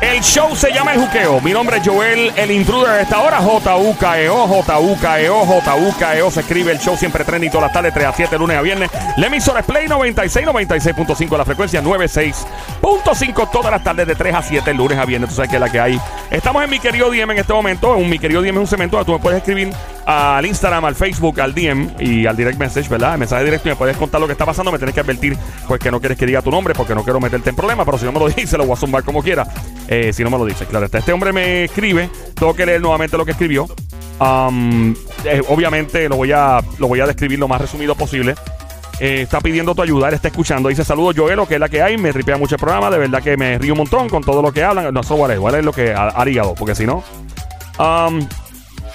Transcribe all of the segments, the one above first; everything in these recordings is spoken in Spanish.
El show se llama El Juqueo. Mi nombre es Joel, el intruder de esta hora. J-U-K-E-O, J-U-K-E-O, J-U-K-E-O. Se escribe el show siempre trendy todas las tardes, 3 a 7, lunes a viernes. La emisora es Play 96, 96.5, la frecuencia 96.5 todas las tardes de 3 a 7, lunes a viernes. Tú sabes que es la que hay. Estamos en mi querido DM en este momento. Un mi querido DM es un cemento donde tú me puedes escribir al Instagram, al Facebook, al DM y al direct message, ¿verdad? El mensaje directo y me puedes contar lo que está pasando. Me tienes que advertir, pues que no quieres que diga tu nombre porque no quiero meterte en problemas, pero si no me lo dices, lo voy a zumbar como quiera. Eh, si no me lo dices, claro. Este hombre me escribe, tengo que leer nuevamente lo que escribió. Eh, obviamente lo voy, a, lo voy a describir lo más resumido posible. Eh, está pidiendo tu ayuda, él está escuchando. Dice saludos Joel, que es la que hay. Me ripea mucho el programa. De verdad que me río un montón con todo lo que hablan. No, eso vale, vale lo que ha, ha ligado, porque si no. Um,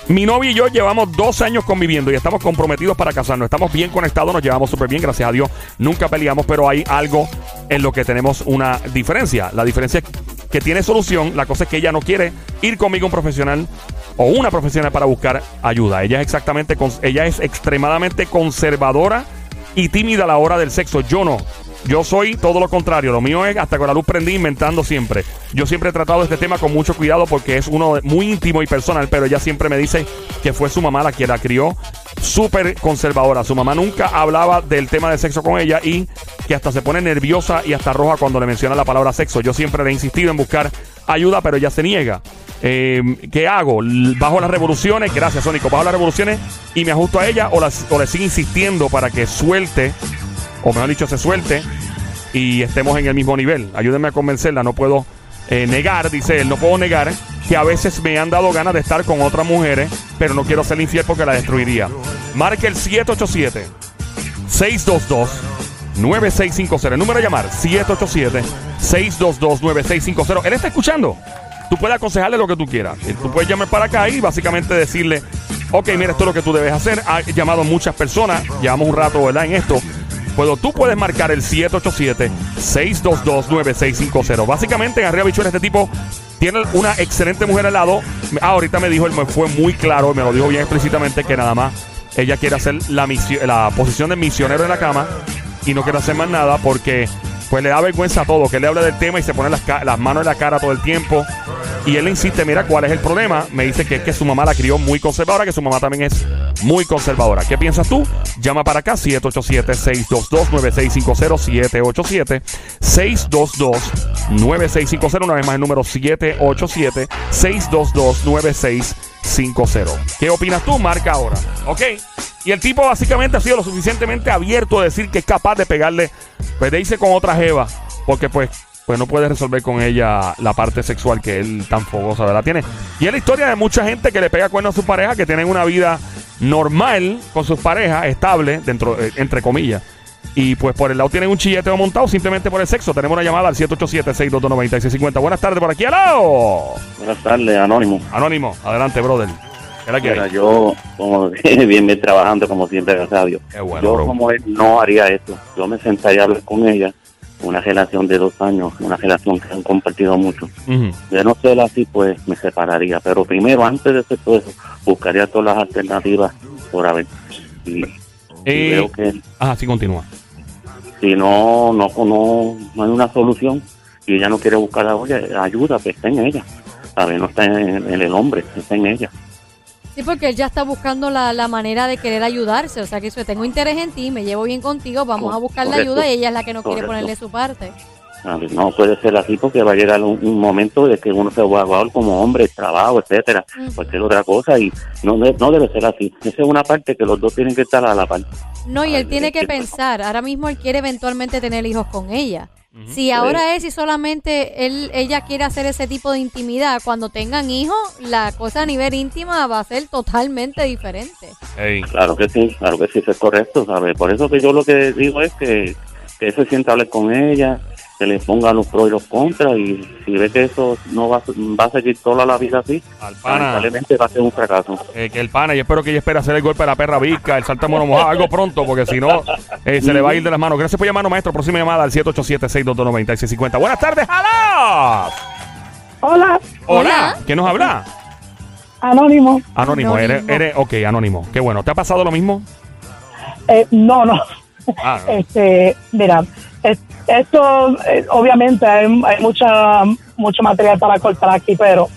mi novia y yo llevamos dos años conviviendo y estamos comprometidos para casarnos. Estamos bien conectados, nos llevamos súper bien, gracias a Dios. Nunca peleamos, pero hay algo en lo que tenemos una diferencia. La diferencia es que tiene solución. La cosa es que ella no quiere ir conmigo un profesional o una profesional para buscar ayuda. Ella es exactamente, ella es extremadamente conservadora y tímida a la hora del sexo. Yo no. Yo soy todo lo contrario. Lo mío es hasta con la luz prendí inventando siempre. Yo siempre he tratado este tema con mucho cuidado porque es uno muy íntimo y personal, pero ella siempre me dice que fue su mamá la que la crió súper conservadora. Su mamá nunca hablaba del tema de sexo con ella y que hasta se pone nerviosa y hasta roja cuando le menciona la palabra sexo. Yo siempre le he insistido en buscar ayuda, pero ella se niega. Eh, ¿Qué hago? ¿Bajo las revoluciones? Gracias, Sónico. ¿Bajo las revoluciones y me ajusto a ella o, las, o le sigo insistiendo para que suelte o mejor dicho, se suelte y estemos en el mismo nivel. Ayúdenme a convencerla, no puedo eh, negar, dice él, no puedo negar que a veces me han dado ganas de estar con otras mujeres, pero no quiero ser infiel porque la destruiría. Marque el 787 622 9650. El número a llamar 787 622 9650. Él está escuchando. Tú puedes aconsejarle lo que tú quieras. Tú puedes llamar para acá y básicamente decirle, ok, mira, esto es lo que tú debes hacer. Ha llamado muchas personas, llevamos un rato, ¿verdad? En esto Puedo, tú puedes marcar el 787-622-9650. Básicamente, en Arriba Bichuela, este tipo tiene una excelente mujer al lado. Ah, ahorita me dijo, él me fue muy claro, me lo dijo bien explícitamente, que nada más ella quiere hacer la, la posición de misionero en la cama y no quiere hacer más nada porque pues le da vergüenza a todo, que le habla del tema y se pone las, las manos en la cara todo el tiempo. Y él insiste, mira, ¿cuál es el problema? Me dice que es que su mamá la crió muy conservadora, que su mamá también es muy conservadora. ¿Qué piensas tú? Llama para acá, 787-622-9650, 787-622-9650. Una vez más el número 787-622-9650. ¿Qué opinas tú? Marca ahora. ¿Ok? Y el tipo básicamente ha sido lo suficientemente abierto a decir que es capaz de pegarle, pues de con otra jeva. Porque pues pues no puede resolver con ella la parte sexual que él tan fogosa, ¿verdad? Tiene. Y es la historia de mucha gente que le pega cuernos a su pareja, que tienen una vida normal con sus parejas, estable, dentro, eh, entre comillas. Y pues por el lado tienen un chilleteo montado simplemente por el sexo. Tenemos una llamada al 787-622-9650. Buenas tardes por aquí, aló. Buenas tardes, Anónimo. Anónimo, adelante, brother. Mira, yo, como bien, bien trabajando, como siempre, gracias a Dios. yo, como él, no haría esto. Yo me sentaría a hablar con ella una relación de dos años, una relación que han compartido mucho. De no ser así, pues me separaría. Pero primero, antes de hacer todo eso, buscaría todas las alternativas por haber. Y, eh, veo que. Ah, sí, continúa. Si no, no, no, no hay una solución y ella no quiere buscar ayuda, pues está en ella. A ver, no está en el hombre, está en ella. Sí, porque él ya está buscando la, la manera de querer ayudarse. O sea, que eso, tengo interés en ti, me llevo bien contigo, vamos a buscar la ayuda y ella es la que no quiere ponerle su parte. No puede ser así porque va a llegar un, momento de que uno se va a como hombre, trabajo, etcétera, cualquier otra cosa y no, no debe ser así. Esa es una parte que los dos tienen que estar a la par. No, y él tiene que pensar, ahora mismo él quiere eventualmente tener hijos con ella. Si ahora es y solamente él, ella quiere hacer ese tipo de intimidad, cuando tengan hijos, la cosa a nivel íntima va a ser totalmente diferente. Claro que sí, claro que sí, eso es correcto, ¿sabes? Por eso que yo lo que digo es que, que se sienta a hablar con ella, que le ponga los pros y los contras y si ve que eso no va, va a seguir toda la vida así, al pana, va a ser un fracaso. Eh, que el pana, y espero que ella espere hacer el golpe de la perra visca, el salta mono mojado, algo pronto, porque si no, eh, se le va a ir de las manos. Gracias por llamarnos, maestro. Próxima llamada al 787-622-9650. Buenas tardes, ¡Hola! Hola. Hola. ¿Quién nos habla? Anónimo. Anónimo, Eres, eres, ok, anónimo. Qué bueno. ¿Te ha pasado lo mismo? Eh, no, no. Ah, este, mira, esto, eh, obviamente, hay, mucha, mucho material para cortar aquí, pero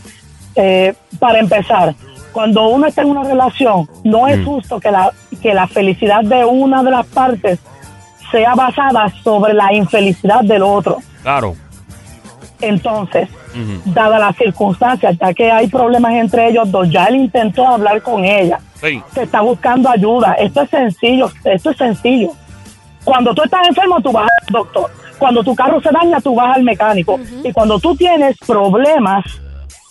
eh, para empezar, cuando uno está en una relación, no es mm. justo que la, que la felicidad de una de las partes sea basada sobre la infelicidad del otro. Claro. Entonces, dada las circunstancias, ya que hay problemas entre ellos dos, ya él intentó hablar con ella. Se está buscando ayuda. Esto es sencillo, esto es sencillo. Cuando tú estás enfermo, tú vas doctor. Cuando tu carro se daña, tú vas al mecánico. Y cuando tú tienes problemas,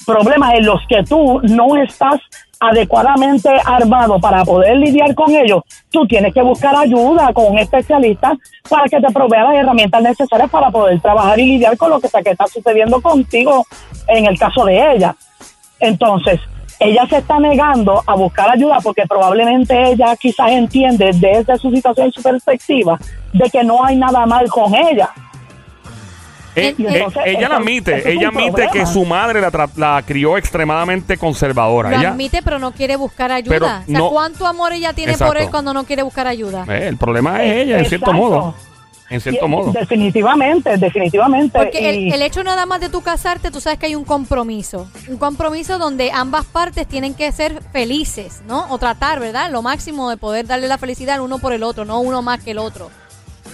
problemas en los que tú no estás adecuadamente armado para poder lidiar con ellos, tú tienes que buscar ayuda con un especialista para que te provea las herramientas necesarias para poder trabajar y lidiar con lo que está, que está sucediendo contigo en el caso de ella. Entonces, ella se está negando a buscar ayuda porque probablemente ella quizás entiende desde su situación y su perspectiva de que no hay nada mal con ella eh, eh, ella la admite, ella admite que su madre la, crió extremadamente conservadora. Lo admite, pero no quiere buscar ayuda. o sea, ¿cuánto amor ella tiene por él cuando no quiere buscar ayuda? Eh, el problema es ella, en cierto modo. En cierto modo. Definitivamente, definitivamente. Porque el, hecho nada más de tú casarte, tú sabes que hay un compromiso. Un compromiso donde ambas partes tienen que ser felices, ¿no? O tratar, ¿verdad? Lo máximo de poder darle la felicidad al uno por el otro, no uno más que el otro.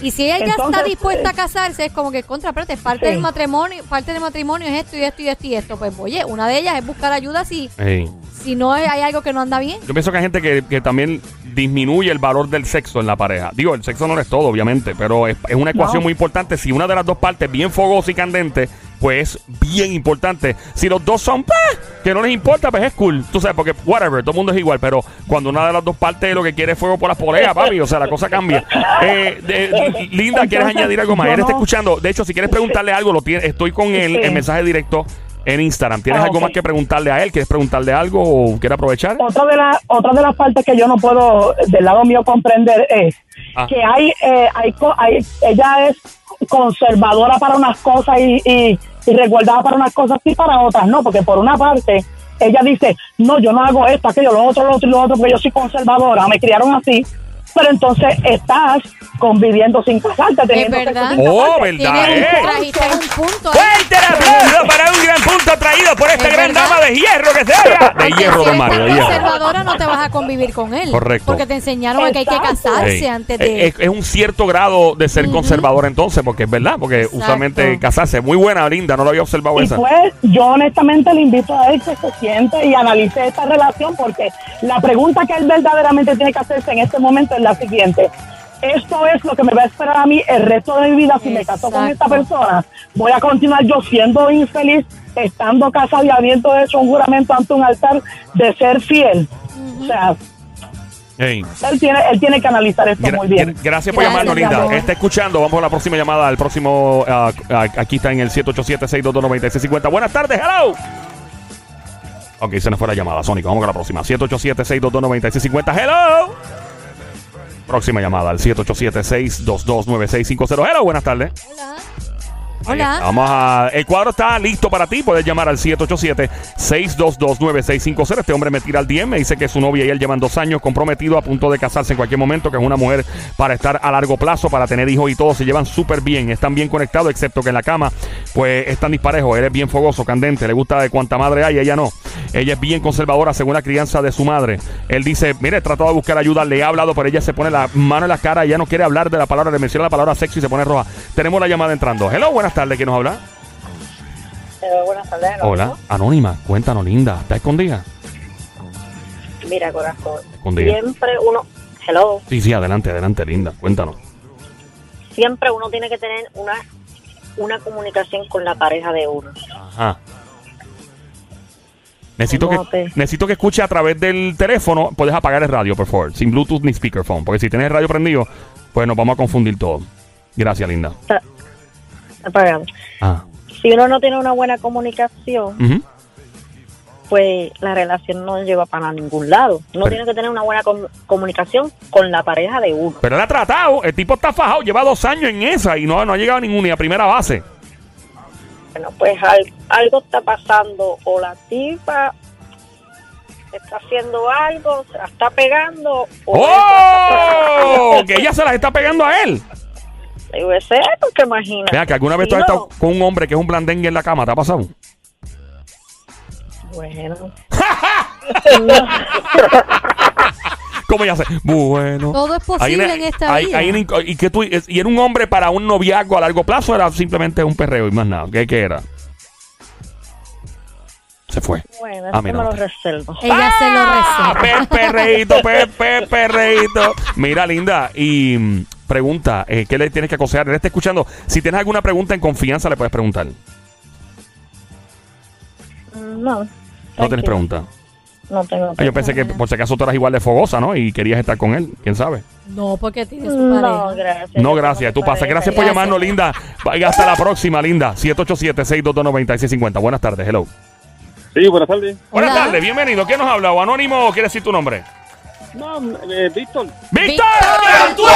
Y si ella está dispuesta a eh, casarse, es como que contra, espérate, parte del matrimonio, parte del matrimonio es esto y esto y esto y esto. Pues oye, una de ellas es buscar ayuda si, si no hay algo que no anda bien. Yo pienso que hay gente que, también disminuye el valor del sexo en la pareja. Digo, el sexo no es todo, obviamente, pero es, una ecuación muy importante. Si una de las dos partes bien fogosa y candente pues bien importante. Si los dos son, pues, que no les importa, pues es cool. Tú sabes, porque whatever, todo el mundo es igual, pero cuando una de las dos partes lo que quiere es fuego por las poleas, papi, o sea, la cosa cambia. Eh, Linda, ¿quieres añadir algo más? Él está escuchando. De hecho, si quieres preguntarle algo, lo tiene, estoy con el, el mensaje directo en Instagram. ¿Tienes ah, algo más que preguntarle a él? ¿Quieres preguntarle algo o quiere aprovechar? Otra de, la, otra de las partes que yo no puedo del lado mío comprender es ah. que hay, eh, hay, hay, ella es conservadora para unas cosas y, y, y resguardada para unas cosas y para otras no, porque por una parte ella dice, no, yo no hago esto, aquello, lo otro, lo otro y lo otro, porque yo soy conservadora, me criaron así, pero entonces estás conviviendo sin casarte, teniendo es verdad. Oh, verdad. Eh. Trajiste un punto. Fuerte el aplauso para un gran punto traído por esta gran dama de hierro que se haga. De hierro, don Mario. Si conservadora no te vas a convivir con él. Correcto. Porque te enseñaron que hay que casarse antes de. Es, un cierto grado de ser conservador entonces, porque es verdad, porque usualmente casarse. Muy buena, linda, no lo había observado y esa. Pues yo honestamente le invito a él que se siente y analice esta relación, porque la pregunta que él verdaderamente tiene que hacerse en este momento es la siguiente. Esto es lo que me va a esperar a mí el resto de mi vida si me caso con esta persona. Voy a continuar yo siendo infeliz, estando casado y habiendo hecho un juramento ante un altar de ser fiel. O sea, Él, tiene, él tiene que analizar esto muy bien. Gracias por llamarnos, Linda. Está escuchando. Vamos a la próxima llamada. El próximo, ah, ah, aquí está en el 787-622-9650. Buenas tardes, hello. Ok, se nos fue la llamada, Sónico. Vamos con la próxima. 787-622-9650. Hello. Próxima llamada al 787-622-9650. Hello, buenas tardes. Hola. Vamos a. El cuadro está listo para ti. Puedes llamar al 787-622-9650. Este hombre me tira al DM. Me dice que su novia y él llevan dos años comprometido a punto de casarse en cualquier momento. Que es una mujer para estar a largo plazo, para tener hijos y todo. Se llevan súper bien. Están bien conectados, excepto que en la cama, pues están disparejos. Él es bien fogoso, candente. Le gusta de cuánta madre hay, ella no. Ella es bien conservadora según la crianza de su madre. Él dice: Mire, he tratado de buscar ayuda. Le he hablado, pero ella se pone la mano en la cara. Ella no quiere hablar de la palabra, le menciona la palabra sexo y se pone roja. Tenemos la llamada entrando. Hello, buenas tardes, ¿quién nos habla? Eh, buenas tardes. Hola, Anónima, cuéntanos, linda, ¿está escondida? Mira, corazón, siempre uno... Hello. Sí, sí, adelante, adelante, linda, cuéntanos. Siempre uno tiene que tener una, una comunicación con la pareja de uno. Ajá. Necesito que, necesito que escuche a través del teléfono. Puedes apagar el radio, por favor. Sin Bluetooth ni speakerphone. Porque si tienes el radio prendido, pues nos vamos a confundir todo. Gracias, linda. Apagado. Ah. Si uno no tiene una buena comunicación, pues la relación no lleva para ningún lado. Uno tiene que tener una buena comunicación con la pareja de uno. Pero él ha tratado, el tipo está fajado, lleva dos años en esa y no, no ha llegado a ninguna, ni a primera base. Bueno, pues algo está pasando o la tipa está haciendo algo, se la está pegando. ¡Oh! que ella se la está pegando a él. Ser, porque imagina. Vea, que alguna vez tú has estado con un hombre que es un blandengue en la cama, ¿te ha pasado? Bueno. ¿Cómo ya sé? Bueno. Todo es posible en esta vida. y, que tú, y era un hombre para un noviazgo a largo plazo, era simplemente un perreo y más nada. ¿Qué, qué era? Se fue. Bueno, ah, me lo reservo. Ella se lo ah, reserva. Perreíto, Pepe, perreíto. Mira, linda, y mm, pregunta, eh, ¿qué le tienes que aconsejar? Él está escuchando. Si tienes alguna pregunta en confianza, le puedes preguntar. No. ¿No tienes pregunta? No tengo. Ah, yo pensé que por si acaso tú eras igual de fogosa, ¿no? Y querías estar con él. ¿Quién sabe? No, porque tienes su pareja. No, gracias. No, gracias. Tú pasas. Gracias por llamarnos, linda. Hasta la próxima, linda. 787-622-9650. Buenas tardes. Hello. Sí, buenas tardes. Buenas tardes, bienvenido. ¿Quién nos ha hablado? ¿Anónimo o quiere decir tu nombre? No, eh, Víctor. ¡Víctor! ¡Víctor!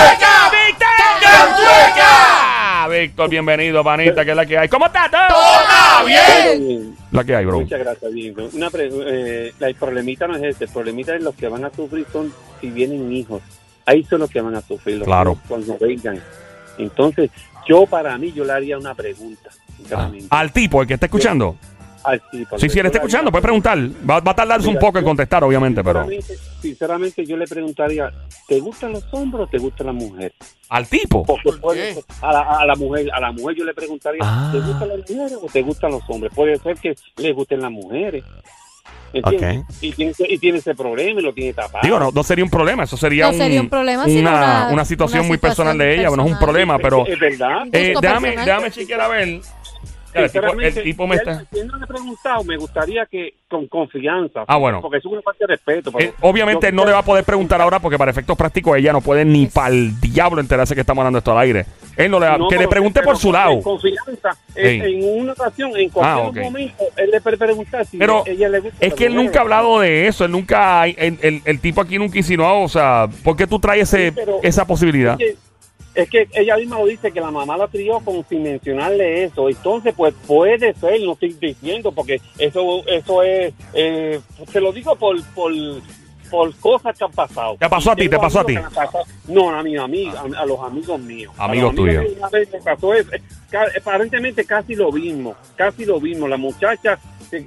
Víctor, bienvenido, panita, que es la que hay. ¿Cómo estás? ¡Todo bien! La que hay, bro. Muchas gracias, Víctor. Una eh, el problemita no es este, el problemita es los que van a sufrir son si vienen hijos. Ahí son los que van a sufrir, los claro. cuando vengan. Entonces, yo para mí, yo le haría una pregunta. Ah, al tipo, el que está escuchando. Sí, si él está escuchando, puede preguntar. Va, a tardarse un poco en contestar, obviamente, pero. Sinceramente, yo le preguntaría: ¿te gustan los hombres o te gusta la mujer? ¿Al tipo? a, la, a, la, mujer, a la mujer yo le preguntaría: ah. ¿te gustan las mujeres o te gustan los hombres? Puede ser que le gusten las mujeres. Okay. Y, tiene, y tiene ese problema y lo tiene tapado. Digo, no, no sería un problema, eso sería, un, problema, una, una, situación muy personal de ella, bueno, es un problema, pero... Es, verdad. Eh, déjame, déjame chequear a ver el tipo, me está... Si no le he preguntado, me gustaría que con confianza. Ah, bueno. Porque es una parte de respeto. Eh, obviamente no le va a poder preguntar ahora porque para efectos prácticos ella no puede ni para el diablo enterarse que estamos hablando esto al aire. Él no le va, que le pregunte por su lado. confianza. En, una ocasión, en cualquier ah, momento, él le puede preguntar si Pero ella le gusta. Es que él nunca ha hablado de eso. Él nunca. El, el, tipo aquí nunca insinuado. O sea, ¿por qué tú traes ese, esa posibilidad? Es que ella misma lo dice que la mamá la crió con sin mencionarle eso. Entonces, pues puede ser, no estoy diciendo, porque eso eso es, eh, se lo digo por, por, por cosas que han pasado. ¿Te pasó a ti? ¿Te pasó a ti? No, a mi amiga, a, los amigos míos. Amigos tuyos. Una vez me pasó eso, aparentemente casi lo mismo, casi lo mismo. La muchacha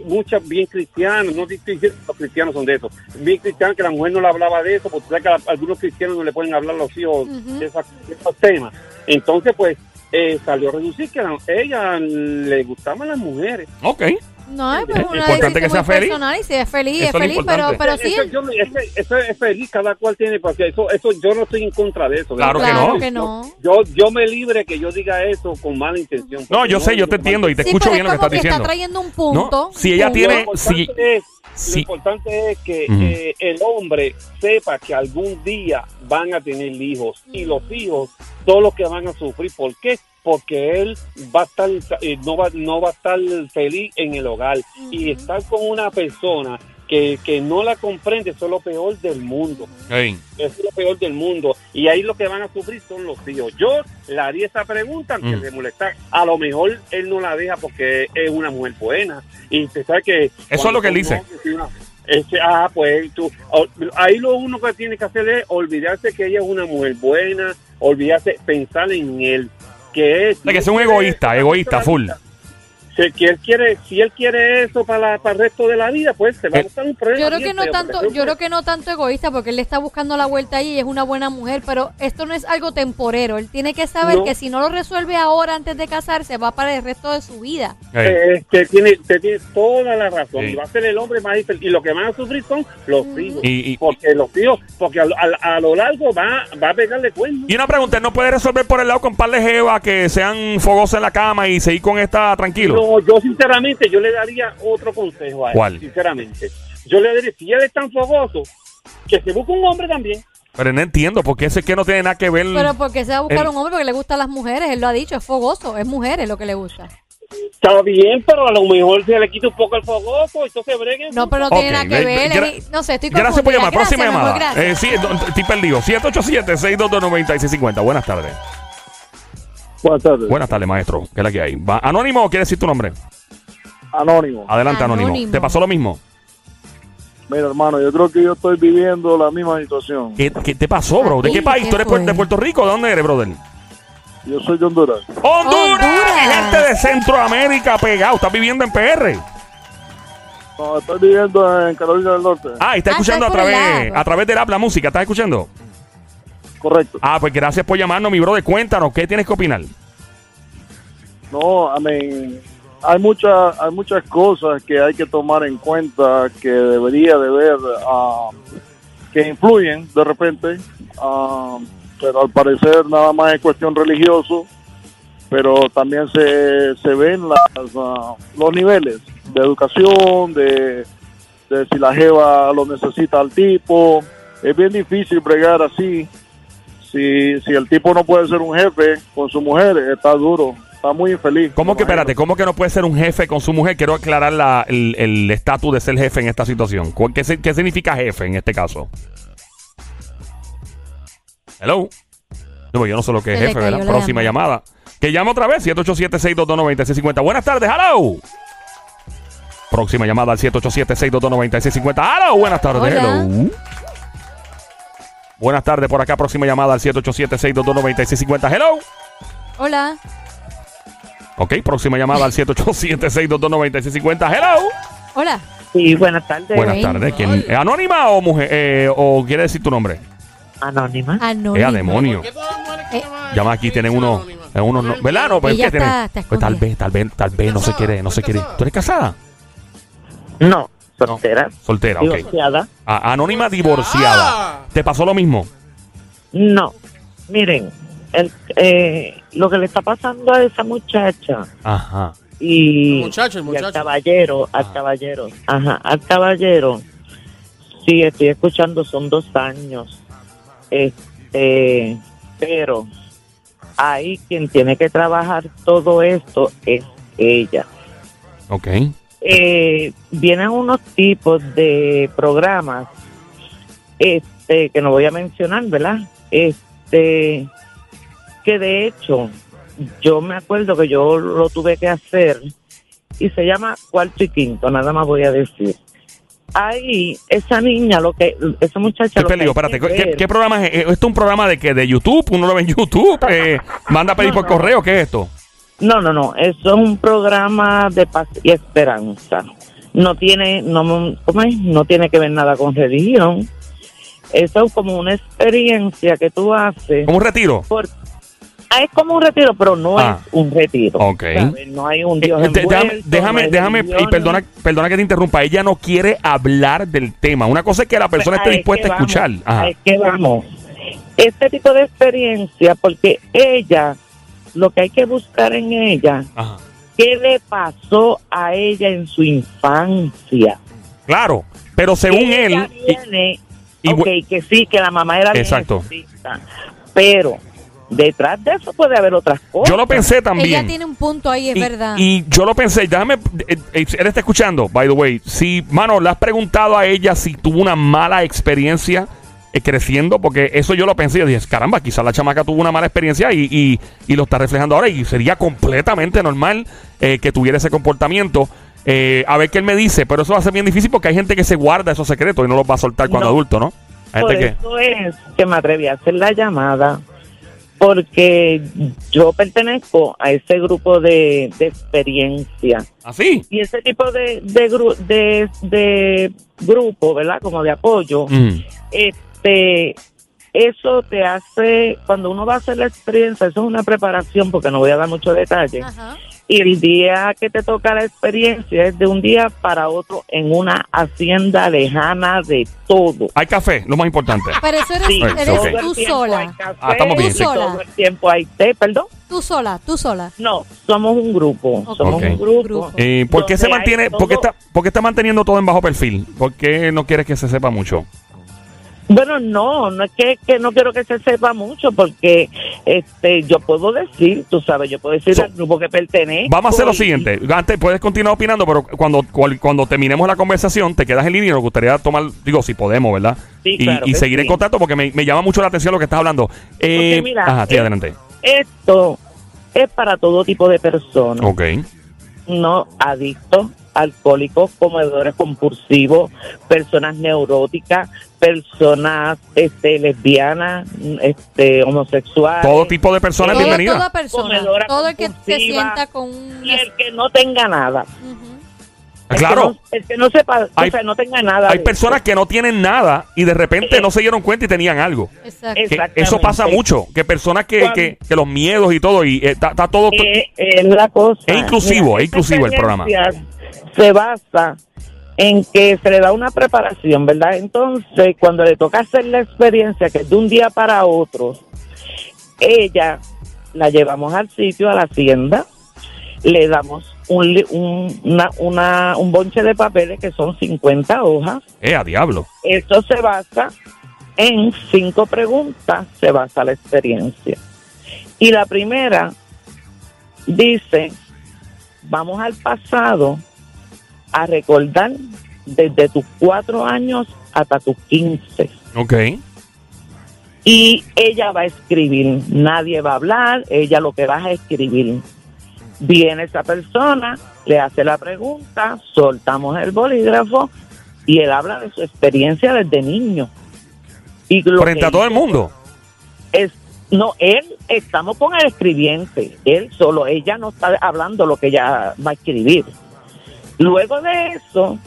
muchas bien cristianas, no estoy diciendo que los cristianos son de eso, bien cristianos que la mujer no le hablaba de eso, porque que algunos cristianos no le pueden hablar a los hijos de, esos temas. Entonces, pues, eh, salió a reducir que a ella le gustaban las mujeres. Ok. No, es pues, importante que sea feliz. Personal y si es feliz, es feliz, pero, pero sí. Eso, es feliz, cada cual tiene, porque eso, eso yo no estoy en contra de eso. Claro, que, no. Yo, yo me libre que yo diga eso con mala intención. No, yo sé, yo te entiendo y te escucho bien lo que estás diciendo. está trayendo un punto. Si ella tiene... Si, lo importante es que eh, el hombre sepa que algún día van a tener hijos y los hijos son los que van a sufrir. ¿Por qué? Porque él va a estar eh, no va no va a estar feliz en el hogar. Y estar con una persona que, que, no la comprende eso es lo peor del mundo. Es lo peor del mundo. Y ahí lo que van a sufrir son los hijos. Yo le haría esa pregunta aunque mm. molesta a lo mejor él no la deja porque es una mujer buena. Y te sabe que eso es lo que él dice. ah, pues tú, ahí lo uno que tiene que hacer es olvidarse que ella es una mujer buena, olvidarse, pensar en él, que es... que es un egoísta, egoísta, full. Si él quiere, si él quiere eso para, para el resto de la vida, pues se va a eh, buscar un problema. Yo creo que no tanto, yo creo que no tanto egoísta, porque él le está buscando la vuelta ahí y es una buena mujer, pero esto no es algo temporero. Él tiene que saber que si no lo resuelve ahora antes de casarse, va para el resto de su vida. Eh, que tiene, tiene toda la razón. Y va a ser el hombre más Y lo que van a sufrir son los hijos. Y, porque los hijos, porque a, lo largo va, va a pegarle cuenta. Y una pregunta, ¿no puede resolver por el lado con par de jeva que sean fogosas en la cama y seguir con esta tranquilo? Yo sinceramente, yo le daría otro consejo a él. ¿Cuál? Sinceramente. Yo le diría, si él es tan fogoso, que se busque un hombre también. Pero no entiendo, porque ese que no tiene nada que ver. Pero porque se va a buscar un hombre porque le gustan las mujeres, él lo ha dicho, es fogoso, es mujeres lo que le gusta. Está bien, pero a lo mejor se le quita un poco el fogoso, esto se bregue. No, pero no tiene nada que ver. no sé, estoy Gracias por llamar. Próxima llamada. Eh, sí, estoy perdido. 787-622-9650. Buenas tardes. Buenas tardes. Buenas tardes, maestro. ¿Qué es la que hay? ¿Anónimo o quiere decir tu nombre? Anónimo. Adelante, anónimo. ¿Te pasó lo mismo? Mira, hermano, yo creo que yo estoy viviendo la misma situación. ¿Qué, te pasó, bro? ¿De qué país? ¿Tú eres de Puerto Rico? ¿De dónde eres, brother? Yo soy de Honduras. ¡Honduras! Gente de Centroamérica pegado. ¿Estás viviendo en PR? No, estoy viviendo en Carolina del Norte. Ah, y está ah, escuchando a través, a través de la, música. ¿Estás escuchando? Correcto. Ah, pues gracias por llamarnos, mi brother. Cuéntanos, ¿qué tienes que opinar? No, I mean, hay muchas hay muchas cosas que hay que tomar en cuenta que debería de ver uh, que influyen de repente uh, pero al parecer nada más es cuestión religioso pero también se, se ven las, uh, los niveles de educación de, de si la jeva lo necesita al tipo es bien difícil bregar así si, si el tipo no puede ser un jefe con su mujer está duro está muy infeliz. ¿Cómo que, espérate, cómo que no puede ser un jefe con su mujer? Quiero aclarar el estatus de ser jefe en esta situación. ¿Qué, ¿Qué, significa jefe en este caso? Hello. No, yo no sé lo que es jefe, ¿verdad? Próxima llamada. Que llame otra vez, 787-622-9650. Buenas tardes, hello. Próxima llamada al 787-622-9650. Hello, buenas tardes, hello. Buenas tardes por acá, próxima llamada al 787-622-9650. Hello. Hola. Ok, próxima llamada al 787-622-9650. Hello. Hola. Sí, buenas tardes. Buenas tardes. ¿Quién, ¿Anónima o mujer? Eh, ¿O quiere decir tu nombre? Anónima. Anónima. Es demonio. Eh, Llama aquí, tienen uno. uno no, ¿Verdad? No, pues, ¿qué tiene? pues tal vez, tal vez, tal vez no se quiere, no se quiere. ¿Tú eres casada? No, soltera. soltera, ok. Divorciada. Ah, anónima divorciada. ¿Te pasó lo mismo? No. Miren, el, eh, lo que le está pasando a esa muchacha. Ajá. Y, al caballero, al caballero, ajá, al caballero. Sí, estoy escuchando, son dos años. Este, pero ahí quien tiene que trabajar todo esto es ella. Ok. Eh, vienen unos tipos de programas, este, que no voy a mencionar, ¿verdad? Este, que de hecho yo me acuerdo que yo lo tuve que hacer y se llama cuarto y quinto, nada más voy a decir. Ahí, esa niña, lo que, esa muchacha. ¿Qué, espérate, ¿qué, programa es? ¿Esto es un programa de que de YouTube? ¿Uno lo ve en YouTube? Eh, ¿Manda a pedir por correo? ¿Qué es esto? No, no, no. Eso es un programa de paz y esperanza. No tiene, no, ¿cómo es? No tiene que ver nada con religión. Eso es como una experiencia que tú haces. ¿Como un retiro? Por, Ah, es como un retiro, pero no es ah. un retiro. Ok. No hay un Dios eh, envuelto, Déjame, déjame, y perdona, perdona que te interrumpa. Ella no quiere hablar del tema. Una cosa es que la persona esté dispuesta a escuchar. Es que vamos. Este tipo de experiencia, porque ella, lo que hay que buscar en ella, ¿qué le pasó a ella en su infancia? Claro, pero según él... Viene, ok, que sí, que la mamá era Exacto. pero detrás de eso puede haber otras cosas. Yo lo pensé también. Ella tiene un punto ahí, es verdad. Y yo lo pensé, déjame, eh, eh, él está escuchando, by the way. Si, mano, le has preguntado a ella si tuvo una mala experiencia eh, creciendo, porque eso yo lo pensé y dije, caramba, quizás la chamaca tuvo una mala experiencia y, y, lo está reflejando ahora y sería completamente normal que tuviera ese comportamiento. a ver qué él me dice, pero eso va a ser bien difícil porque hay gente que se guarda esos secretos y no los va a soltar cuando adulto, ¿no? Por eso es que me atreví a hacer la llamada porque yo pertenezco a ese grupo de, experiencia. ¿Así? ¿Ah, y ese tipo de, de, de, grupo, ¿verdad? Como de apoyo, mm. Este, eso te hace, cuando uno va a hacer la experiencia, eso es una preparación, porque no voy a dar mucho detalle. Ajá y el día que te toca la experiencia es de un día para otro en una hacienda lejana de todo. Hay café, lo más importante. Pero eso eres, tú sola. ah, estamos bien. Todo el tiempo hay té, perdón. Tú sola, tú sola. No, somos un grupo. Somos un grupo. ¿Y por qué se mantiene, por qué, está, por qué está manteniendo todo en bajo perfil? ¿Por qué no quieres que se sepa mucho? Bueno, no, no es que, no quiero que se sepa mucho porque este yo puedo decir, tú sabes, yo puedo decir al grupo que pertenece. Vamos a hacer lo siguiente, antes puedes continuar opinando, pero cuando cuando terminemos la conversación te quedas en línea y nos gustaría tomar, digo, si podemos, ¿verdad? Sí, y, y seguir en contacto porque me, llama mucho la atención lo que estás hablando. Eh, ajá, sí, adelante. Esto es para todo tipo de personas. Ok. No adictos, alcohólicos, comedores compulsivos, personas neuróticas, personas este, lesbianas, este, homosexuales. Todo tipo de personas bienvenidas. Toda persona, todo el que se sienta con Y el que no tenga nada. Claro. El que no, sepa, o sea, no tenga nada. Hay personas que no tienen nada y de repente no se dieron cuenta y tenían algo. Eso pasa mucho. Que personas que, que, que, los miedos y todo, y eh, está todo. Eh, es la cosa. Es inclusivo, es inclusivo el programa. Se basa en que se le da una preparación, ¿verdad? Entonces, cuando le toca hacer la experiencia, que es de un día para otro, ella la llevamos al sitio, a la hacienda, le damos un, una, una, un bonche de papeles que son 50 hojas. ¡Eh, a diablo! Esto se basa en cinco preguntas, se basa la experiencia. Y la primera dice, vamos al pasado a recordar desde tus cuatro años hasta tus quince. Ok. Y ella va a escribir, nadie va a hablar, ella lo que va a escribir. Viene esa persona, le hace la pregunta, soltamos el bolígrafo y él habla de su experiencia desde niño. Y Frente a todo el mundo. Es, no, él, estamos con el escribiente, él solo, ella no está hablando lo que ella va a escribir. Luego de eso,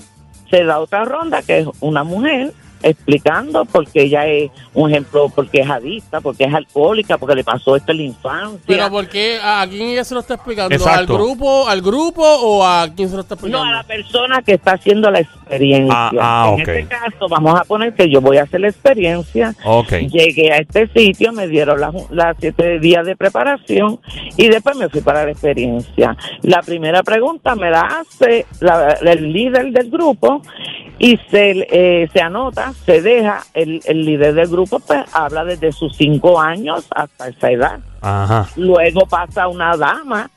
se da otra ronda que es una mujer explicando porque ella es un ejemplo, porque es adicta, porque es alcohólica, porque le pasó esto en la infancia. Pero ¿por qué? ¿A quién ella se lo está explicando? ¿Al grupo al grupo o a quién se lo está explicando? No, a la persona que está haciendo la experiencia. Ah, ah, en este caso, vamos a poner que yo voy a hacer la experiencia. Okay. Llegué a este sitio, me dieron las siete días de preparación y después me fui para la experiencia. La primera pregunta me la hace el líder del grupo y se, eh, se anota, se deja, el, el líder del grupo pues habla desde sus cinco años hasta esa edad. Ajá. Luego pasa una dama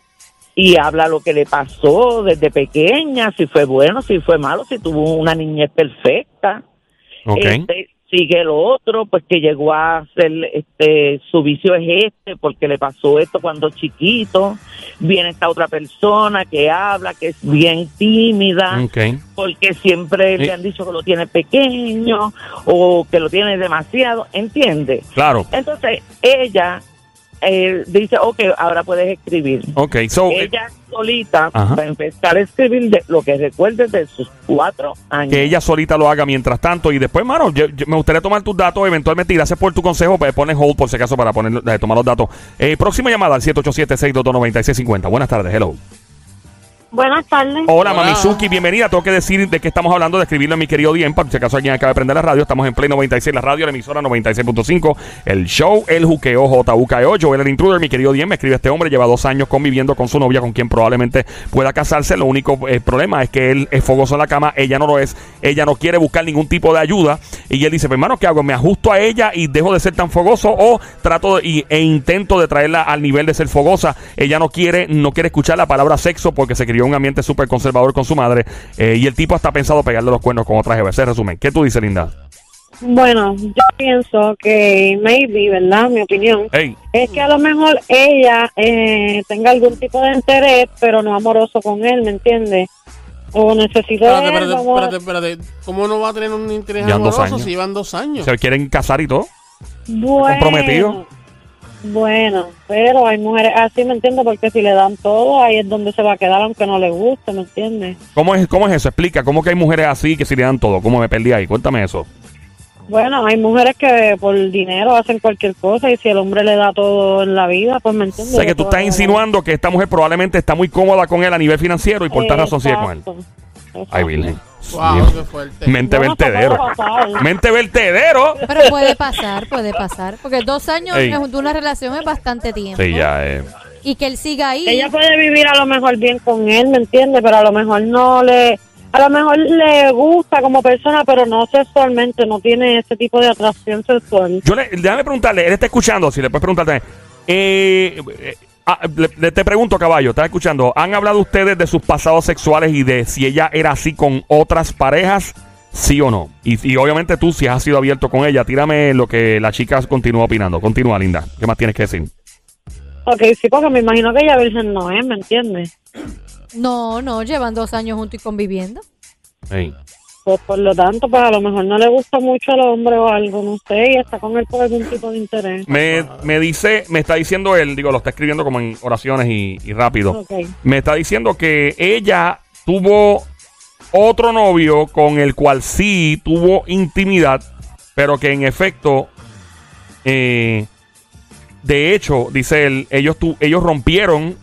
y habla lo que le pasó desde pequeña, si fue bueno, si fue malo, si tuvo una niñez perfecta. Okay. Este, sigue el otro, pues que llegó a ser, este, su vicio es este, porque le pasó esto cuando chiquito. Viene esta otra persona que habla, que es bien tímida, porque siempre le han dicho que lo tiene pequeño o que lo tiene demasiado, ¿entiende? Claro. Entonces, ella eh, dice, ok, ahora puedes escribir. Ok, so... Eh, ella solita va a empezar a escribir de lo que recuerde de sus cuatro años. Que ella solita lo haga mientras tanto. Y después, mano, me gustaría tomar tus datos eventualmente. Y gracias por tu consejo. Pues pones hold por si acaso para poner, eh, tomar los datos. Eh, próxima llamada al 787-622-9650. Buenas tardes, hello. Buenas tardes. Hola, Mamizuki, bienvenida. Tengo que decir de qué estamos hablando, de escribirle a mi querido Dien, por si acaso alguien acaba de prender la radio. Estamos en Play 96, la radio, la emisora 96.5, el show, el juqueo, JUKEO. Joel el intruder, mi querido Dien, me escribe este hombre, lleva dos años conviviendo con su novia, con quien probablemente pueda casarse. Lo único eh, problema es que él es fogoso en la cama, ella no lo es, ella no quiere buscar ningún tipo de ayuda. Y él dice, pues, hermano, ¿qué hago? ¿Me ajusto a ella y dejo de ser tan fogoso o trato y, e intento de traerla al nivel de ser fogosa? Ella no quiere, no quiere escuchar la palabra sexo porque se crió en un ambiente súper conservador con su madre. Eh, y el tipo hasta pensado pegarle los cuernos con otra jeva. Ese resumen. ¿Qué tú dices, Linda? Bueno, yo pienso que maybe, ¿verdad? Mi opinión es que a lo mejor ella eh, tenga algún tipo de interés, pero no amoroso con él, ¿me entiendes? O necesita. Espérate, espérate, espérate, ¿Cómo no va a tener un interés amoroso si llevan dos años? ¿Se quieren casar y todo? Bueno. ¿Comprometido? Bueno, pero hay mujeres así, ¿me entiendes? Porque si le dan todo, ahí es donde se va a quedar aunque no le guste, ¿me entiendes? ¿Cómo es, cómo es eso? Explica, ¿cómo que hay mujeres así que si le dan todo? ¿Cómo me perdí ahí? Cuéntame eso. Bueno, hay mujeres que por dinero hacen cualquier cosa y si el hombre le da todo en la vida, pues me entiendes. O sea, que tú estás insinuando que esta mujer probablemente está muy cómoda con él a nivel financiero y por tal razón sigue con él. Ay, Virgen. Wow, qué fuerte. Mente vertedero. Mente vertedero. Pero puede pasar, puede pasar. Porque dos años de una relación es bastante tiempo. Sí, ya eh. Y que él siga ahí. Ella puede vivir a lo mejor bien con él, ¿me entiende? Pero a lo mejor no le... A lo mejor le gusta como persona, pero no sexualmente, no tiene ese tipo de atracción sexual. Yo le, déjame preguntarle, él está escuchando, si le puedes preguntar Eh, eh Ah, le, te pregunto, caballo, ¿estás escuchando? ¿Han hablado ustedes de sus pasados sexuales y de si ella era así con otras parejas? ¿Sí o no? Y, obviamente tú, si has sido abierto con ella, tírame lo que la chica continúa opinando. Continúa, linda. ¿Qué más tienes que decir? Ok, sí, porque me imagino que ella virgen no es, ¿me entiendes? No, no, llevan dos años juntos y conviviendo. Pues por lo tanto, pues a lo mejor no le gusta mucho al hombre o algo, no sé, y está con él por algún tipo de interés. Me, me dice, me está diciendo él, digo, lo está escribiendo como en oraciones y, rápido. Me está diciendo que ella tuvo otro novio con el cual sí tuvo intimidad, pero que en efecto, eh, de hecho, dice él, ellos, tu, ellos rompieron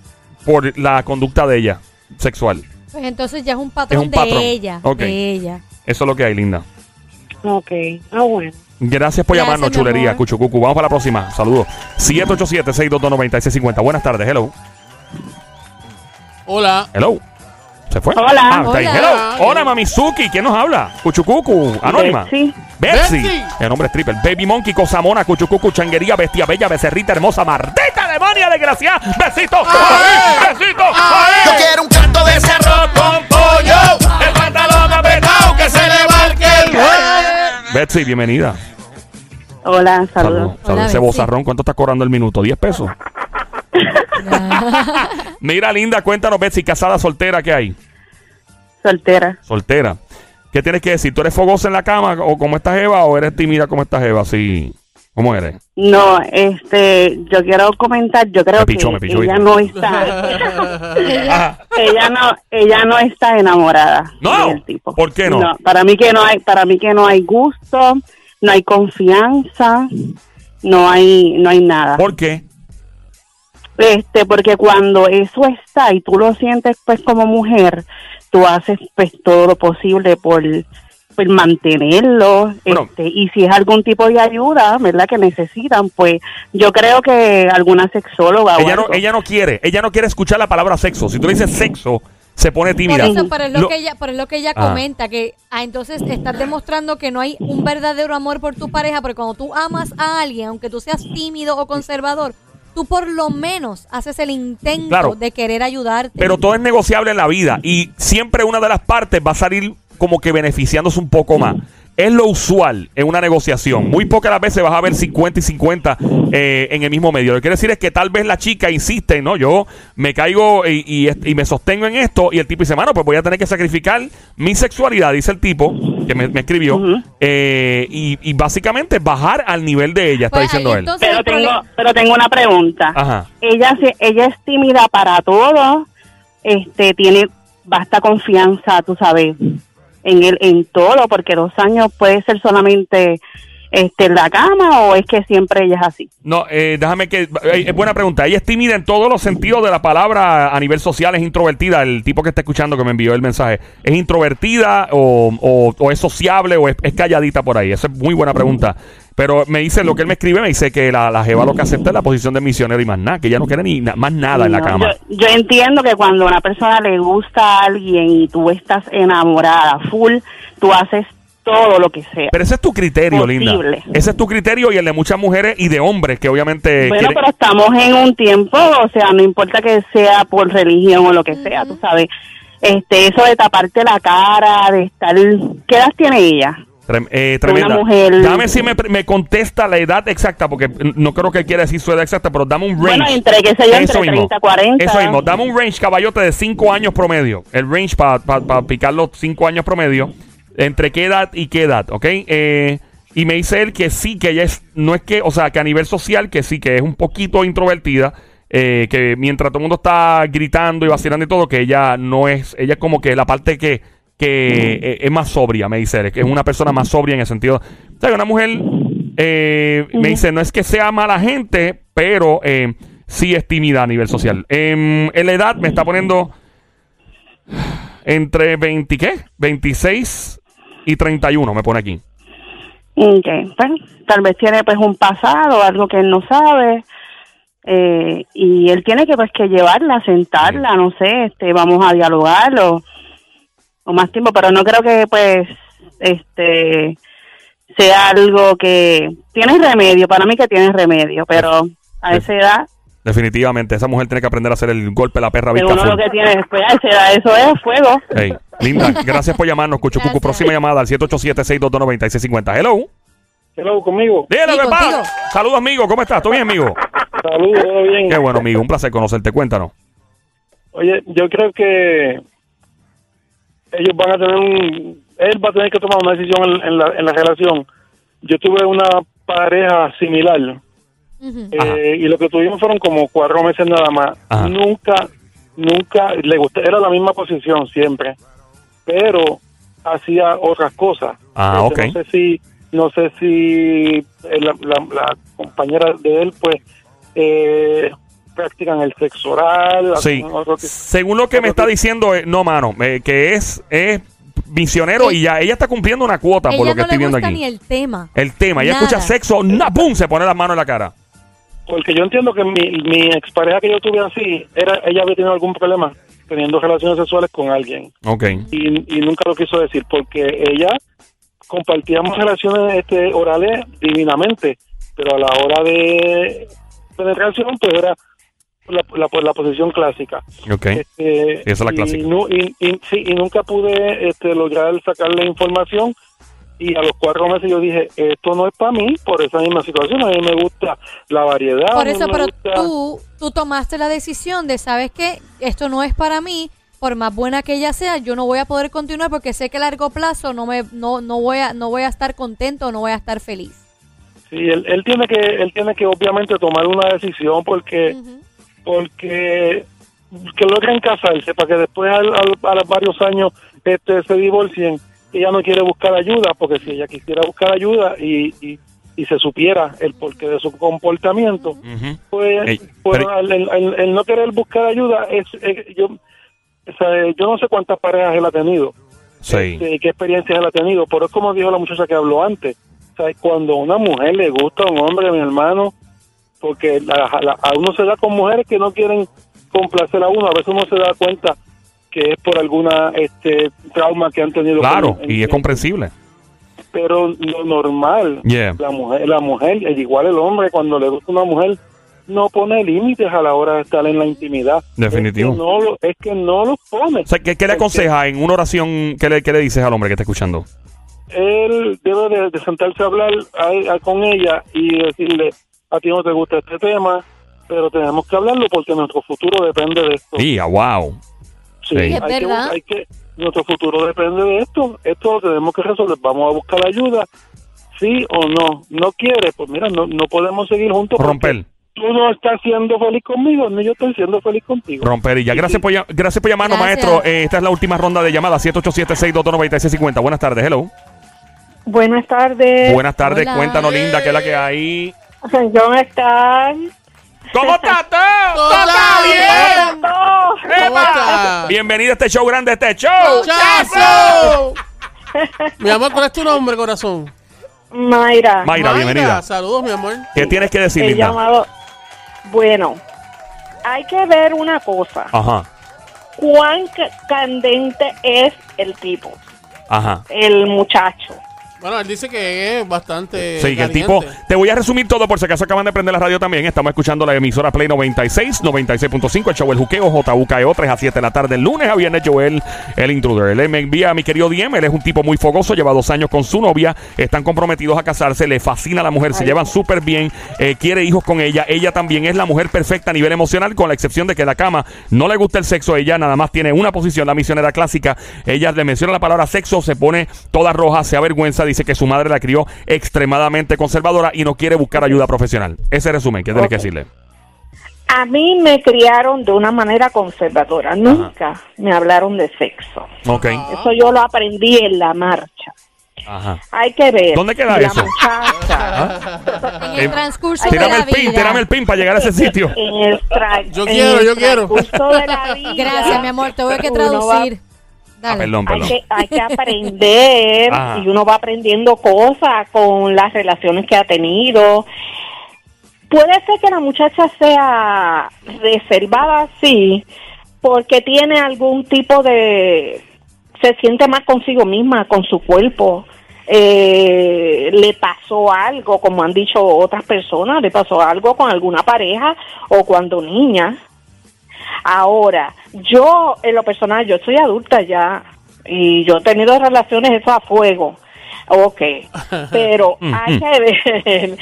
por la conducta de ella sexual. Pues entonces ya es un patrón, de ella. De ella. Eso es lo que hay, linda. Ok, ah, bueno. Gracias por llamarnos, chulería, Cuchucucu. Vamos para la próxima. Saludos. 787-622-9650. Buenas tardes, hello. Hola. Hello. ¿Se fue? Hola. Ah, Hola. Hello. Hola, Mamizuki. ¿Quién nos habla? Cuchucucu. Anónima. Sí. Betsy. El nombre es Triple. Baby Monkey, Cosamona, Cuchucucu, Changuería, Bestia Bella, Becerrita, Hermosa, Mardita, Demonia, Desgracia. Besito. Besito. Yo quiero un canto de cerro con pollo. Betsy, bienvenida. Hola, saludos. Saludos. Ese bozarrón, ¿cuánto está cobrando el minuto? ¿10 pesos? Mira, linda, cuéntanos, Betsy, casada, soltera, ¿qué hay? Soltera. Soltera. ¿Qué tienes que decir? ¿Tú eres fogosa en la cama o como estás Eva o eres tímida como estás Eva? Sí. ¿Cómo eres? No, este, yo quiero comentar, yo creo que ella no está, ella, no, ella no está enamorada no, del tipo. ¿Por qué no? no? Para mí que no hay, para mí que no hay gusto, no hay confianza, no hay, no hay nada. ¿Por qué? Este, porque cuando eso está y tú lo sientes pues como mujer, tú haces pues todo lo posible por, por mantenerlo, este, y si es algún tipo de ayuda, ¿verdad? Que necesitan, pues yo creo que alguna sexóloga ella no, ella no quiere, ella no quiere escuchar la palabra sexo. Si tú le dices sexo, se pone tímida. Por eso, pero es lo, que ella, por lo que ella ah. comenta, que ah, entonces estás demostrando que no hay un verdadero amor por tu pareja, porque cuando tú amas a alguien, aunque tú seas tímido o conservador, tú por lo menos haces el intento de querer ayudarte. Pero todo es negociable en la vida y siempre una de las partes va a salir como que beneficiándose un poco más. Es lo usual en una negociación. Muy pocas las veces vas a ver 50 y 50 eh, en el mismo medio. Lo que quiere decir es que tal vez la chica insiste, ¿no? Yo me caigo y, me sostengo en esto y el tipo dice, mano, pues voy a tener que sacrificar mi sexualidad, dice el tipo que me, escribió, eh, y, básicamente bajar al nivel de ella, está pues, diciendo él. Pero tengo, pero tengo una pregunta. Ella, ella es tímida para todo, este, tiene basta confianza, tú sabes en el en todo porque dos años puede ser solamente este, en la cama o es que siempre ella es así? No, eh, déjame que... Eh, es buena pregunta. Ella es tímida en todos los sentidos de la palabra a nivel social, es introvertida. El tipo que está escuchando que me envió el mensaje, ¿es introvertida o, o, es sociable o es, calladita por ahí? Esa es muy buena pregunta. Pero me dice, lo que él me escribe, me dice que la, la Jeva lo que acepta es la posición de misionero y más nada, que ella no quiere ni más nada en la cama. Yo, yo, entiendo que cuando a una persona le gusta a alguien y tú estás enamorada, full, tú haces todo lo que sea. Pero ese es tu criterio, Linda. Ese es tu criterio y el de muchas mujeres y de hombres que obviamente... Bueno, pero estamos en un tiempo, o sea, no importa que sea por religión o lo que sea, tú sabes. Este, eso de taparte la cara, de estar... ¿Qué edad tiene ella? Eh, tremenda. Mujer... Dame si me, me, contesta la edad exacta, porque no creo que quiera decir su edad exacta, pero dame un range. Bueno, entre, qué sé yo, entre 30, 40. Eso mismo, dame un range, caballote, de 5 años promedio. El range para pa, picar los 5 años promedio entre qué edad y qué edad, ¿ok? Eh, y me dice él que sí, que ella es, no es que, o sea, que a nivel social, que sí, que es un poquito introvertida, eh, que mientras todo el mundo está gritando y vacilando y todo, que ella no es, ella es como que la parte que, que eh, es más sobria, me dice que es una persona más sobria en el sentido, o sea, una mujer, me dice, no es que sea mala gente, pero sí es tímida a nivel social. Em, en la edad me está poniendo entre 20, ¿qué? 26 y 31 me pone aquí. Ok, pues, tal vez tiene pues un pasado, algo que él no sabe, eh, y él tiene que pues que llevarla, sentarla, no sé, este, vamos a dialogar o, más tiempo, pero no creo que pues este sea algo que tiene remedio, para mí que tiene remedio, pero a esa edad Definitivamente, esa mujer tiene que aprender a hacer el golpe la perra vista. Uno lo que tiene después, eso es fuego. linda, gracias por llamarnos, Cucho Cucu. Próxima llamada al 787-622-9650. Hello. Hello, conmigo. Dígalo, ¿qué pasa? Saludos, amigo. ¿Cómo estás? ¿Todo bien, amigo? Saludos, todo bien. Qué bueno, amigo. Un placer conocerte. Cuéntanos. Oye, yo creo que ellos van a tener un... Él va a tener que tomar una decisión en, la, en la relación. Yo tuve una pareja similar eh, y lo que tuvimos fueron como cuatro meses nada más. Nunca, nunca le gustó, era la misma posición siempre, pero hacía otras cosas. Ah, este, No sé si, no sé si eh, la, compañera de él, pues, eh, practican el sexo oral. Sí. Según lo que me está diciendo, no, mano, que es, es misionero y ya ella está cumpliendo una cuota por lo que estoy viendo aquí. Ni el tema. El tema, ella escucha sexo, na, ¡pum! se pone las manos en la cara. Porque yo entiendo que mi, mi expareja que yo tuve así, era ella había tenido algún problema teniendo relaciones sexuales con alguien. Ok. Y, nunca lo quiso decir porque ella compartíamos relaciones este, orales divinamente, pero a la hora de penetración pues era la, la, posición clásica. Ok. Este, esa es la clásica. Y, sí, y nunca pude este, lograr sacarle información y a los cuatro meses yo dije, esto no es para mí por esa misma situación, a mí me gusta la variedad. Por eso, pero tú, tú tomaste la decisión de, ¿sabes qué? Esto no es para mí, por más buena que ella sea, yo no voy a poder continuar porque sé que a largo plazo no me no, no voy a no voy a estar contento, no voy a estar feliz. Sí, él, él tiene que él tiene que obviamente tomar una decisión porque porque que logren casarse para que después a, los varios años este se divorcien ella no quiere buscar ayuda, porque si ella quisiera buscar ayuda y, y, se supiera el porqué de su comportamiento, pues, pues el, no querer buscar ayuda es, yo, yo no sé cuántas parejas él ha tenido, sí. Este, qué experiencias él ha tenido, pero es como dijo la muchacha que habló antes, cuando a una mujer le gusta a un hombre, mi hermano, porque a uno se da con mujeres que no quieren complacer a uno, a veces uno se da cuenta que es por alguna este trauma que han tenido. Claro, y es comprensible. Pero lo normal, la mujer, la mujer, igual el hombre, cuando le gusta una mujer, no pone límites a la hora de estar en la intimidad. Definitivo. Es que no, lo, es que no los pone. ¿qué, le aconseja en una oración? ¿qué le, ¿Qué le dices al hombre que está escuchando? Él debe de, sentarse a hablar con ella y decirle, a ti no te gusta este tema, pero tenemos que hablarlo porque nuestro futuro depende de esto. Sí, wow. Sí, es verdad. que, nuestro futuro depende de esto. Esto lo tenemos que resolver. Vamos a buscar ayuda, sí o no. No quiere, pues mira, no, no podemos seguir juntos. Romper. Tú no estás siendo feliz conmigo, ni yo estoy siendo feliz contigo. Romper y ya. Gracias, por, gracias por llamarnos, maestro. Eh, esta es la última ronda de llamadas. 787-622-9650. Buenas tardes, hello. Buenas tardes. Buenas tardes, cuéntanos, linda, ¿qué es la que hay? ¿Cómo están? ¿Cómo está todo? ¿Todo está bien? ¿Cómo está? Bienvenido a este show grande, este show. ¡Chazo! mi amor, ¿cuál es tu nombre, corazón? Mayra. Mayra, bienvenida. Saludos, mi amor. ¿Qué tienes que decir, Linda? llamado... Bueno, hay que ver una cosa. Ajá. ¿Cuán candente es el tipo? Ajá. El muchacho. Bueno, él dice que es bastante. Sí, que el tipo. Te voy a resumir todo por si acaso acaban de prender la radio también. Estamos escuchando la emisora Play 96, 96.5, el show El Juqueo, JUKEO, 3 a 7 de la tarde, el lunes a viernes, Joel, el intruder. Él me envía a mi querido Diem. Él es un tipo muy fogoso, lleva dos años con su novia, están comprometidos a casarse, le fascina a la mujer, se llevan súper bien, eh, quiere hijos con ella. Ella también es la mujer perfecta a nivel emocional, con la excepción de que la cama no le gusta el sexo. Ella nada más tiene una posición, la misionera clásica. Ella le menciona la palabra sexo, se pone toda roja, se avergüenza, dice que su madre la crió extremadamente conservadora y no quiere buscar ayuda profesional. Ese resumen, ¿qué tienes que decirle? A mí me criaron de una manera conservadora. Nunca me hablaron de sexo. Okay. Eso yo lo aprendí en la marcha. Ajá. Hay que ver. ¿Dónde queda la eso? Muchacha, En el transcurso de la el pin, vida. tírame el pin para llegar a ese sitio. En el Yo en quiero, el yo quiero. transcurso de la vida, Gracias, mi amor. Te voy a que traducir. Ah, perdón, Hay que, hay que aprender Ajá. y uno va aprendiendo cosas con las relaciones que ha tenido. Puede ser que la muchacha sea reservada, sí, porque tiene algún tipo de... se siente más consigo misma, con su cuerpo. Eh, le pasó algo, como han dicho otras personas, le pasó algo con alguna pareja o cuando niña. Ahora, yo en lo personal, yo soy adulta ya y yo he tenido relaciones eso a fuego. Ok, pero hay que ver,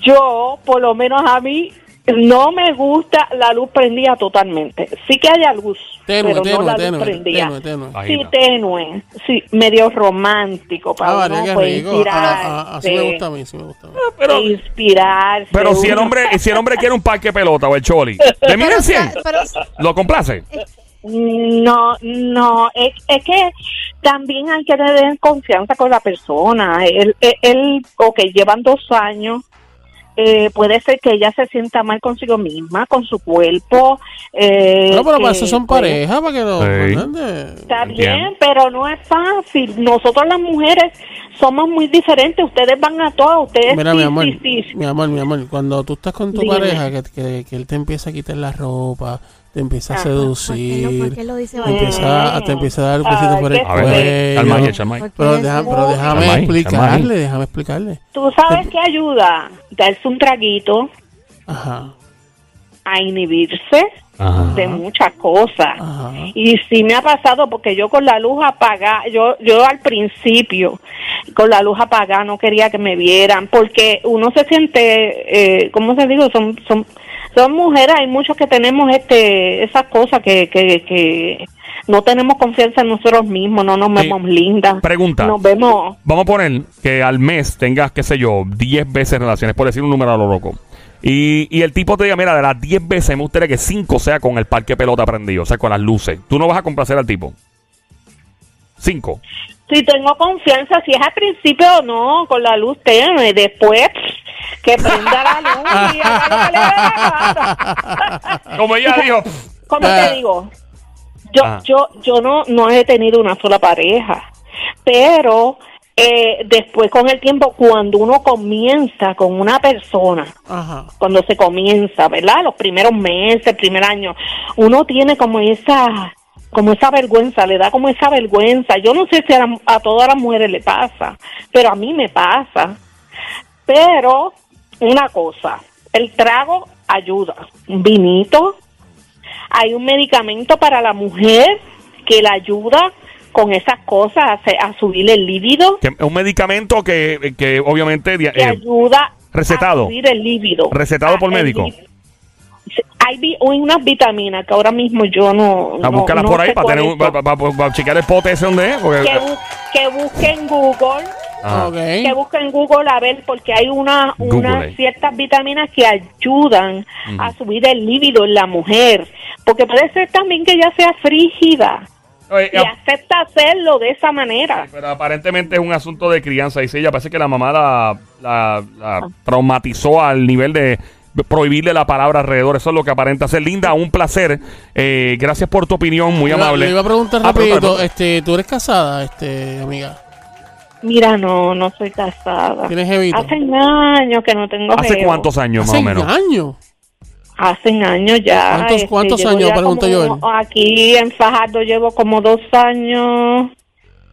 yo por lo menos a mí no me gusta la luz prendida totalmente. Sí que haya luz, pero no la luz prendida. Sí, tenue, sí, medio romántico para ah, uno pues, inspirarse. así me gusta a mí, sí me gusta. Ah, pero, inspirarse. Pero si el hombre, si el hombre quiere un parque pelota o el choli, ¿le mide 100? ¿Lo complace? No, no, es, es, que también hay que tener confianza con la persona. Él, él, él ok, llevan dos años, eh, puede ser que ella se sienta mal consigo misma, con su cuerpo. Eh, no, pero para eso son pareja, para que lo... Está bien, pero no es fácil. Nosotros las mujeres somos muy diferentes. Ustedes van a todas, ustedes... Mira, mi amor, mi amor, mi amor, cuando tú estás con tu pareja, que, que, que él te empieza a quitar la ropa te empieza a seducir, te, empieza, te empieza a dar un besito por el cuello. Pero, pero déjame explicarle, déjame explicarle. Tú sabes que ayuda, darse un traguito. Ajá. a inhibirse de muchas cosas. Y sí me ha pasado porque yo con la luz apagada, yo, yo al principio con la luz apagada no quería que me vieran porque uno se siente, eh, ¿cómo se digo? Son, son son mujeres, hay muchos que tenemos este esas cosas que, que, que no tenemos confianza en nosotros mismos, no nos vemos lindas. Pregunta. Nos vemos. Vamos a poner que al mes tengas, qué sé yo, 10 veces relaciones, por decir un número a lo loco. Y, y el tipo te diga, mira, de las 10 veces me gustaría que 5 sea con el parque pelota prendido, o sea, con las luces. Tú no vas a complacer al tipo. 5. Si tengo confianza, si es al principio o no, con la luz tenue, después que prenda la luz y le Como ella dijo. Como te ah. digo, yo, ah. yo, yo no, no he tenido una sola pareja, pero eh, después con el tiempo, cuando uno comienza con una persona, cuando se comienza, ¿verdad? Los primeros meses, el primer año, uno tiene como esa como esa vergüenza, le da como esa vergüenza. Yo no sé si a, a todas las mujeres le pasa, pero a mí me pasa. Pero una cosa, el trago ayuda, un vinito, hay un medicamento para la mujer que la ayuda con esas cosas a, a subir el líbido. Un medicamento que, que obviamente que eh, ayuda recetado. a subir el líbido. Recetado por médico. Hay unas vitaminas que ahora mismo yo no. A búscalas por ahí para, tener, para, chequear el pote ese donde es. Que, que busquen Google Ah. Que busca en Google a ver, porque hay una, unas ciertas vitaminas que ayudan a subir el líbido en la mujer. Porque puede ser también que ella sea frígida. y acepta hacerlo de esa manera. Pero aparentemente es un asunto de crianza. Dice ella, parece que la mamá la, la, ah. traumatizó al nivel de prohibirle la palabra alrededor. Eso es lo que aparenta ser. Linda, un placer. Eh, gracias por tu opinión, muy amable. Le iba a preguntar ah, rapidito, este, ¿tú eres casada, este, amiga? Mira, no, no soy casada. ¿Tienes jevito? Hace años que no tengo ¿Hace cuántos años más o menos? ¿Hace años? Hace años ya. ¿Cuántos, este, cuántos años, pregunto yo? Aquí en Fajardo llevo como dos años,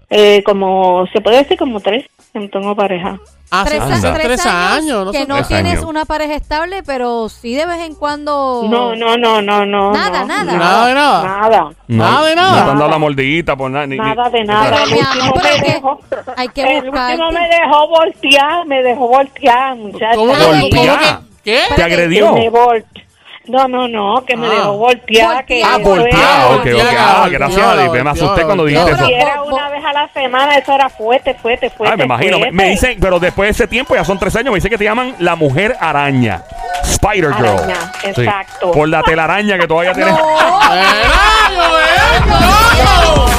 eh, como, se puede decir como tres, que no tengo pareja. Ah, tres, tres, años, no que no tienes una pareja estable, pero sí de vez en cuando. No, no, no, no, no. Nada, nada. Nada de nada. Nada. Nada de nada. No te han dado la mordidita por nada. nada de nada. el último me dejó. Hay que el último me dejó voltear, me dejó voltear, muchachos. ¿Cómo, ¿Voltear? ¿Qué? ¿Te agredió? Me no, no, no, que me ah. dejó voltear. Que ah, voltear, ok, ok. Ah, gracias, me asusté cuando dijiste eso. Si era una vez a la semana, eso era fuerte, fuerte, fuerte. Ay, me imagino. Me, dicen, pero después de ese tiempo, ya son tres años, me dicen que te llaman la mujer araña. Spider Girl. Araña, exacto. por la telaraña que todavía tienes. ¡No!